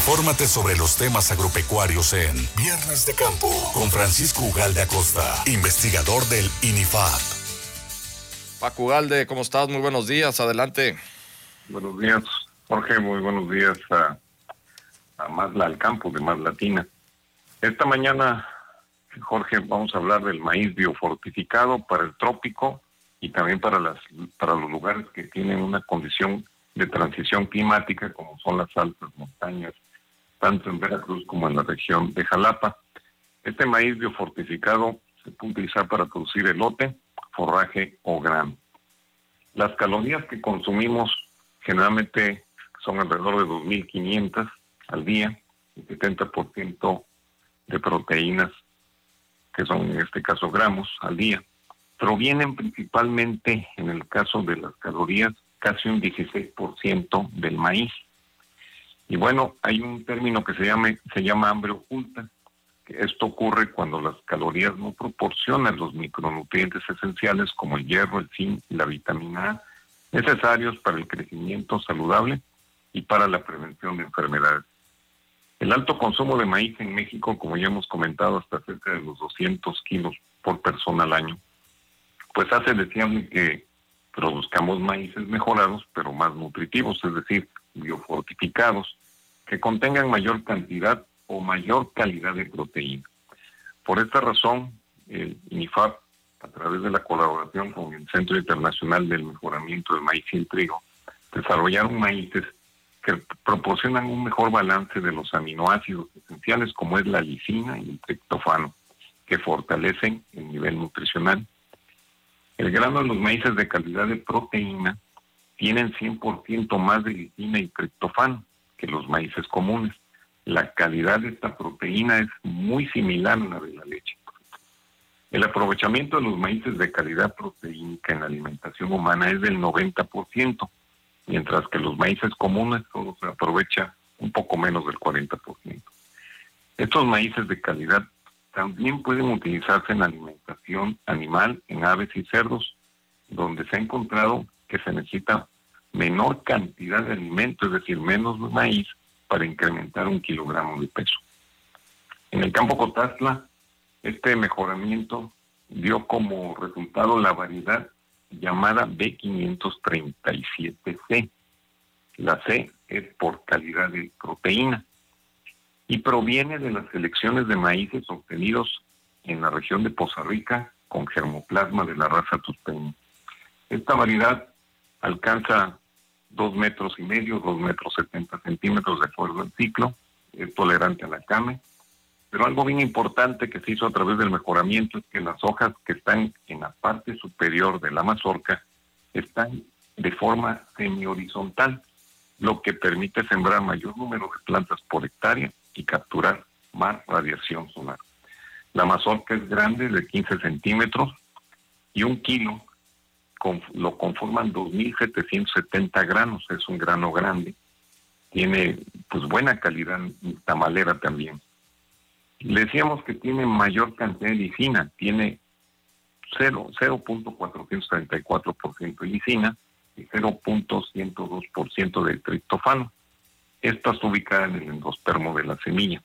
Infórmate sobre los temas agropecuarios en Viernes de Campo con Francisco Ugalde Acosta, investigador del INIFAP. Paco Ugalde, ¿cómo estás? Muy buenos días, adelante. Buenos días, Jorge, muy buenos días a, a Mazla, al campo de Más Latina. Esta mañana, Jorge, vamos a hablar del maíz biofortificado para el trópico y también para, las, para los lugares que tienen una condición de transición climática, como son las altas montañas, tanto en Veracruz como en la región de Jalapa. Este maíz biofortificado se puede utilizar para producir elote, forraje o grano. Las calorías que consumimos generalmente son alrededor de 2.500 al día, el 70% de proteínas, que son en este caso gramos al día, provienen principalmente, en el caso de las calorías, casi un 16% del maíz. Y bueno, hay un término que se llama, se llama hambre oculta. Esto ocurre cuando las calorías no proporcionan los micronutrientes esenciales como el hierro, el zinc y la vitamina A necesarios para el crecimiento saludable y para la prevención de enfermedades. El alto consumo de maíz en México, como ya hemos comentado, hasta cerca de los 200 kilos por persona al año, pues hace deseable que produzcamos maíces mejorados, pero más nutritivos, es decir, biofortificados, que contengan mayor cantidad o mayor calidad de proteína. Por esta razón, el INIFAP, a través de la colaboración con el Centro Internacional del Mejoramiento del Maíz y el Trigo, desarrollaron maíces que proporcionan un mejor balance de los aminoácidos esenciales como es la lisina y el triptofano, que fortalecen el nivel nutricional el grano de los maíces de calidad de proteína tienen 100% más de lisina y triptofano que los maíces comunes. La calidad de esta proteína es muy similar a la de la leche. El aprovechamiento de los maíces de calidad proteínica en la alimentación humana es del 90%, mientras que los maíces comunes solo se aprovecha un poco menos del 40%. Estos maíces de calidad también pueden utilizarse en alimentación animal, en aves y cerdos, donde se ha encontrado que se necesita menor cantidad de alimento, es decir, menos maíz, para incrementar un kilogramo de peso. En el campo Cotazla, este mejoramiento dio como resultado la variedad llamada B537C. La C es por calidad de proteína y proviene de las selecciones de maíces obtenidos en la región de Poza Rica con germoplasma de la raza tuspeña. Esta variedad alcanza dos metros y medio, dos metros setenta centímetros de acuerdo al ciclo, es tolerante a la came, pero algo bien importante que se hizo a través del mejoramiento es que las hojas que están en la parte superior de la mazorca están de forma semi-horizontal, lo que permite sembrar mayor número de plantas por hectárea y capturar más radiación solar. La mazorca es grande, de 15 centímetros, y un kilo lo conforman 2.770 granos, es un grano grande. Tiene pues buena calidad tamalera también. Decíamos que tiene mayor cantidad de lisina, tiene 0.434% de lisina y 0.102% de triptofano. Esta está ubicada en el endospermo de la semilla.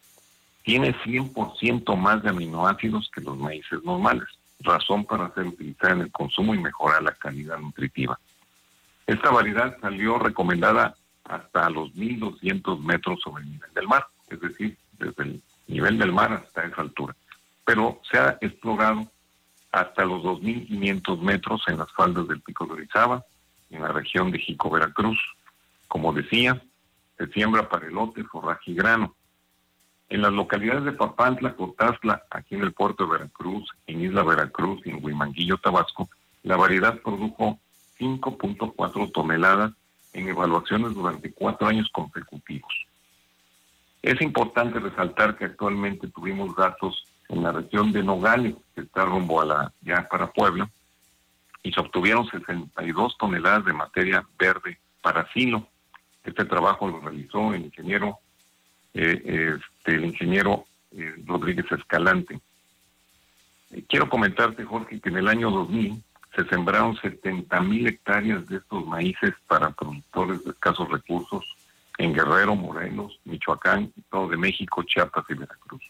Tiene 100% más de aminoácidos que los maíces normales, razón para ser utilizada en el consumo y mejorar la calidad nutritiva. Esta variedad salió recomendada hasta los 1.200 metros sobre el nivel del mar, es decir, desde el nivel del mar hasta esa altura. Pero se ha explorado hasta los 2.500 metros en las faldas del Pico de Orizaba, en la región de Jico, Veracruz. Como decía, se siembra para elote, forraje y grano. En las localidades de Papantla, Cotazla, aquí en el puerto de Veracruz, en Isla Veracruz y en Huimanguillo, Tabasco, la variedad produjo 5.4 toneladas en evaluaciones durante cuatro años consecutivos. Es importante resaltar que actualmente tuvimos datos en la región de Nogales, que está rumbo a la ya para Puebla, y se obtuvieron 62 toneladas de materia verde para silo. Este trabajo lo realizó el ingeniero, eh, este, el ingeniero eh, Rodríguez Escalante. Eh, quiero comentarte, Jorge, que en el año 2000 se sembraron 70 mil hectáreas de estos maíces para productores de escasos recursos en Guerrero, Morelos, Michoacán, todo de México, Chiapas y Veracruz.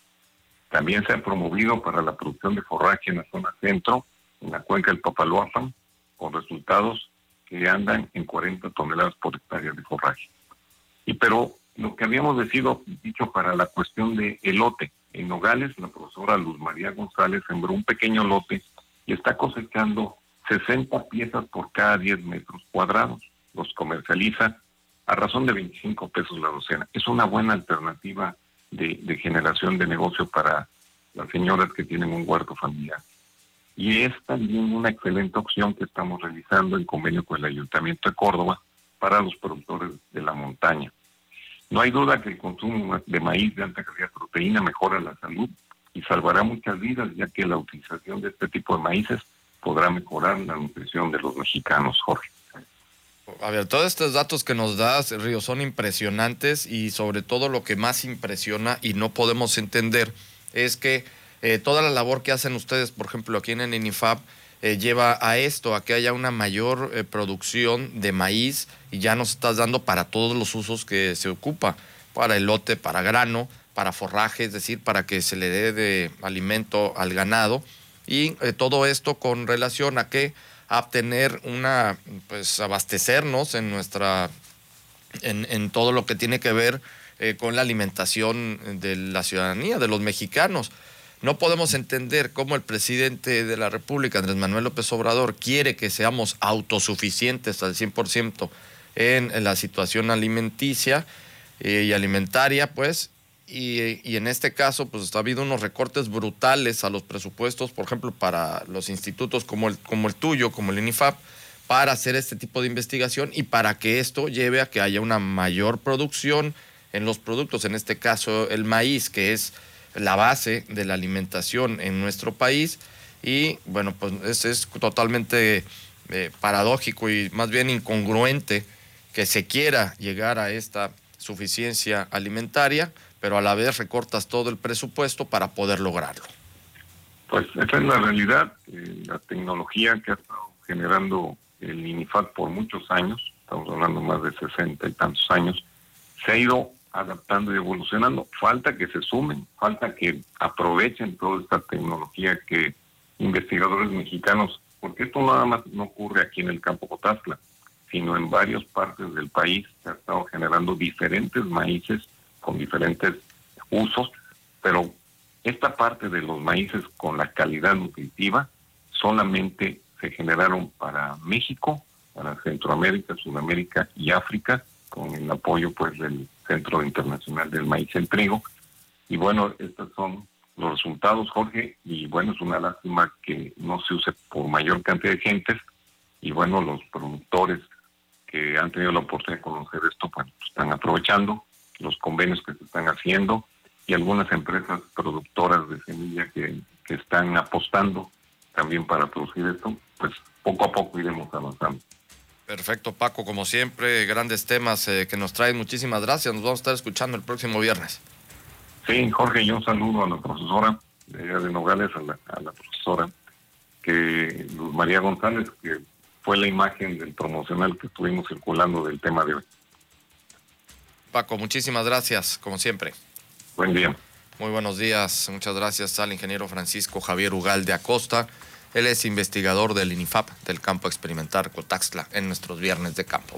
También se ha promovido para la producción de forraje en la zona centro, en la cuenca del Papaloapan, con resultados que andan en 40 toneladas por hectárea de forraje. Y pero lo que habíamos decidido, dicho para la cuestión de elote, en Nogales, la profesora Luz María González sembró un pequeño lote y está cosechando 60 piezas por cada 10 metros cuadrados. Los comercializa a razón de 25 pesos la docena. Es una buena alternativa de, de generación de negocio para las señoras que tienen un huerto familiar. Y es también una excelente opción que estamos realizando en convenio con el Ayuntamiento de Córdoba para los productores de la montaña. No hay duda que el consumo de maíz de alta calidad de proteína mejora la salud y salvará muchas vidas, ya que la utilización de este tipo de maíces podrá mejorar la nutrición de los mexicanos, Jorge. A ver, todos estos datos que nos das, Río, son impresionantes y sobre todo lo que más impresiona y no podemos entender es que eh, toda la labor que hacen ustedes, por ejemplo, aquí en el INIFAP, eh, lleva a esto, a que haya una mayor eh, producción de maíz y ya nos estás dando para todos los usos que se ocupa, para el lote, para grano, para forraje, es decir, para que se le dé de alimento al ganado y todo esto con relación a que a obtener una, pues abastecernos en nuestra, en, todo lo que tiene que ver eh, con la alimentación de la ciudadanía, de los mexicanos. No podemos entender cómo el presidente de la República, Andrés Manuel López Obrador, quiere que seamos autosuficientes al 100% en, la situación alimenticia eh, y alimentaria, pues, y, y, en este caso, pues ha habido unos recortes brutales a los presupuestos, por ejemplo, para los institutos como el, como el tuyo, como el INIFAP, para hacer este tipo de investigación y para que esto lleve a que haya una mayor producción en los productos, en este caso el maíz, que es la base de la alimentación en nuestro país. Y bueno, pues es, totalmente eh, paradójico y más bien incongruente que se quiera llegar a esta suficiencia alimentaria, pero a la vez recortas todo el presupuesto para poder lograrlo. Pues esa es la realidad. Eh, la tecnología que ha estado generando el INIFAC por muchos años, estamos hablando más de 60 y tantos años, se ha ido adaptando y evolucionando. Falta que se sumen, falta que aprovechen toda esta tecnología que investigadores mexicanos, porque esto nada más no ocurre aquí en el campo Cotazla, sino en varias partes del país se ha estado generando diferentes maíces con diferentes usos, pero esta parte de los maíces con la calidad nutritiva solamente se generaron para México, para Centroamérica, Sudamérica y África, con el apoyo pues del Centro Internacional del Maíz y el Trigo. Y bueno, estos son los resultados, Jorge, y bueno, es una lástima que no se use por mayor cantidad de gentes, y bueno, los productores que han tenido la oportunidad de conocer esto, pues están aprovechando los convenios que se están haciendo y algunas empresas productoras de semilla que, que están apostando también para producir esto, pues poco a poco iremos avanzando. Perfecto, Paco, como siempre, grandes temas eh, que nos traen. Muchísimas gracias. Nos vamos a estar escuchando el próximo viernes. Sí, Jorge, yo un saludo a la profesora de, de Nogales, a la, a la, profesora que Luz María González, que fue la imagen del promocional que estuvimos circulando del tema de hoy. Paco, muchísimas gracias, como siempre. Buen día. Muy buenos días. Muchas gracias al ingeniero Francisco Javier Ugal de Acosta. Él es investigador del INIFAP del campo experimental Cotaxtla en nuestros viernes de campo.